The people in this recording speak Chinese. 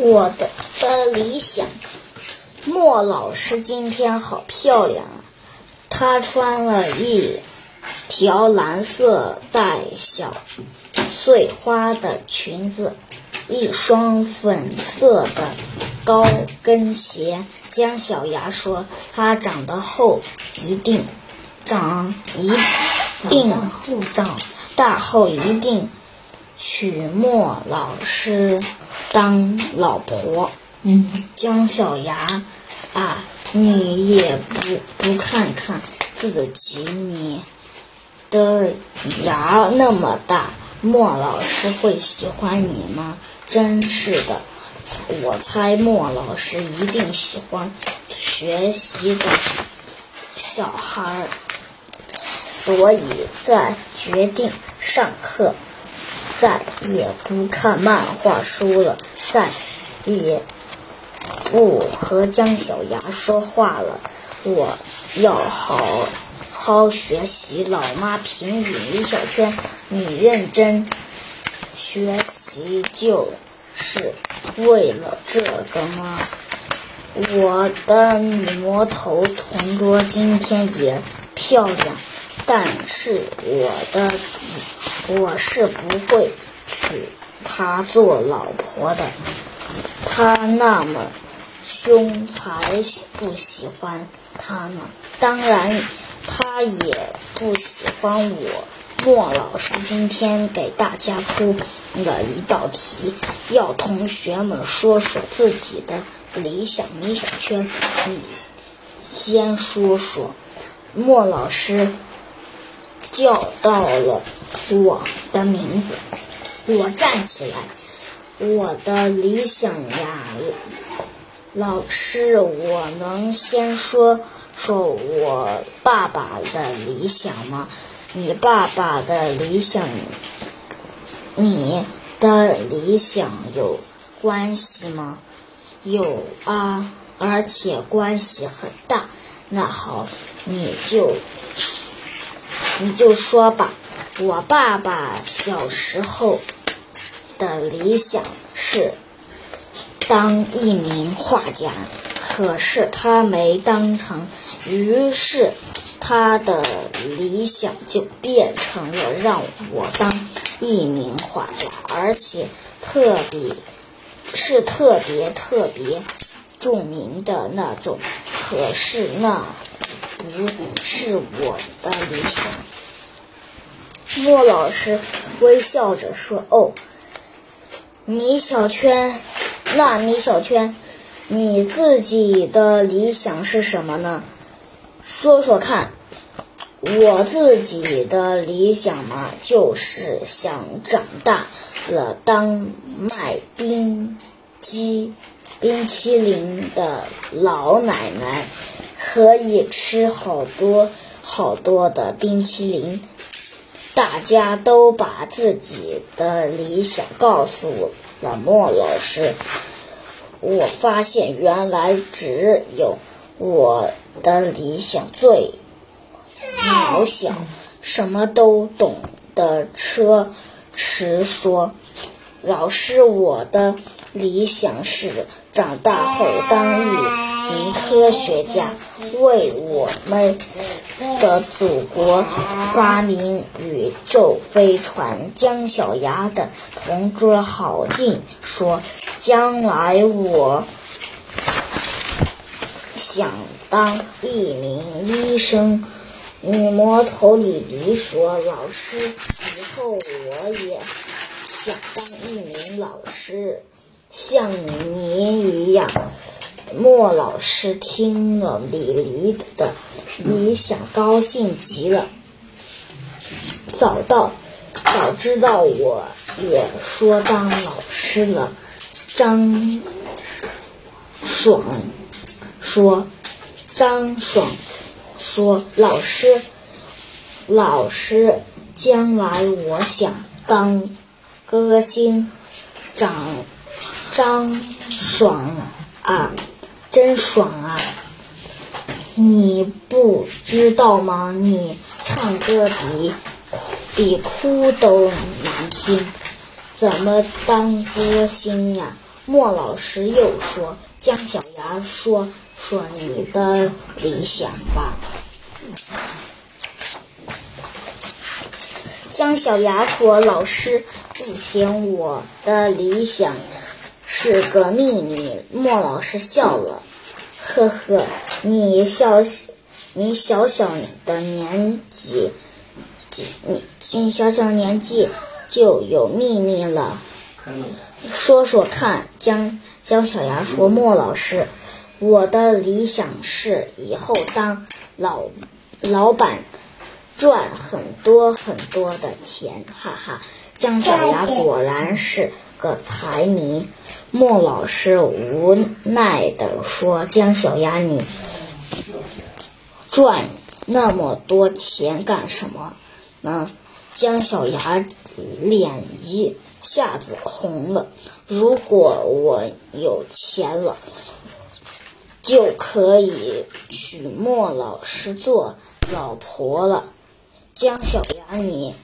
我的的理想，莫老师今天好漂亮啊！她穿了一条蓝色带小碎花的裙子，一双粉色的高跟鞋。姜小牙说：“她长得后一定长一定长大后一定娶莫老师当老婆。”嗯，姜小牙啊，你也不不看看自己，你的牙那么大，莫老师会喜欢你吗？真是的，我猜莫老师一定喜欢学习的小孩儿，所以在决定上课再也不看漫画书了，再也。不和姜小牙说话了，我要好好学习。老妈评语：李小圈，你认真学习就是为了这个吗？我的魔头同桌今天也漂亮，但是我的我是不会娶她做老婆的，她那么。凶才不喜欢她呢，当然，他也不喜欢我。莫老师今天给大家出了一道题，要同学们说说自己的理想。米小圈，你先说说。莫老师叫到了我的名字，我站起来，我的理想呀。老师，我能先说说我爸爸的理想吗？你爸爸的理想，你的理想有关系吗？有啊，而且关系很大。那好，你就你就说吧。我爸爸小时候的理想是。当一名画家，可是他没当成，于是他的理想就变成了让我当一名画家，而且特别是特别特别著名的那种。可是那不是我的理想。莫老师微笑着说：“哦，米小圈。”那米小圈，你自己的理想是什么呢？说说看。我自己的理想嘛，就是想长大了当卖冰激冰淇淋的老奶奶，可以吃好多好多的冰淇淋。大家都把自己的理想告诉了莫老师。我发现原来只有我的理想最渺小。什么都懂的车迟说：“老师，我的理想是长大后当一名科学家，为我们的祖国发明宇宙飞船。”姜小牙的同桌郝静说。将来我想当一名医生。女魔头李黎说：“老师，以后我也想当一名老师，像你一样。”莫老师听了李黎的理想，高兴极了。早到，早知道我也说当老师了。张爽说：“张爽说，老师，老师，将来我想当歌星。”张张爽啊，真爽啊！你不知道吗？你唱歌比比哭都难听，怎么当歌星呀？莫老师又说：“姜小牙说说你的理想吧。”姜小牙说：“老师，不行，我的理想是个秘密。”莫老师笑了：“呵呵，你小你小小的年纪，你你小小年纪就有秘密了。”说说看，姜姜小牙说：“莫老师，我的理想是以后当老老板。”赚很多很多的钱，哈哈！姜小牙果然是个财迷。莫老师无奈地说：“姜小牙，你赚那么多钱干什么？”呢？姜小牙脸一下子红了。如果我有钱了，就可以娶莫老师做老婆了。姜小牙，你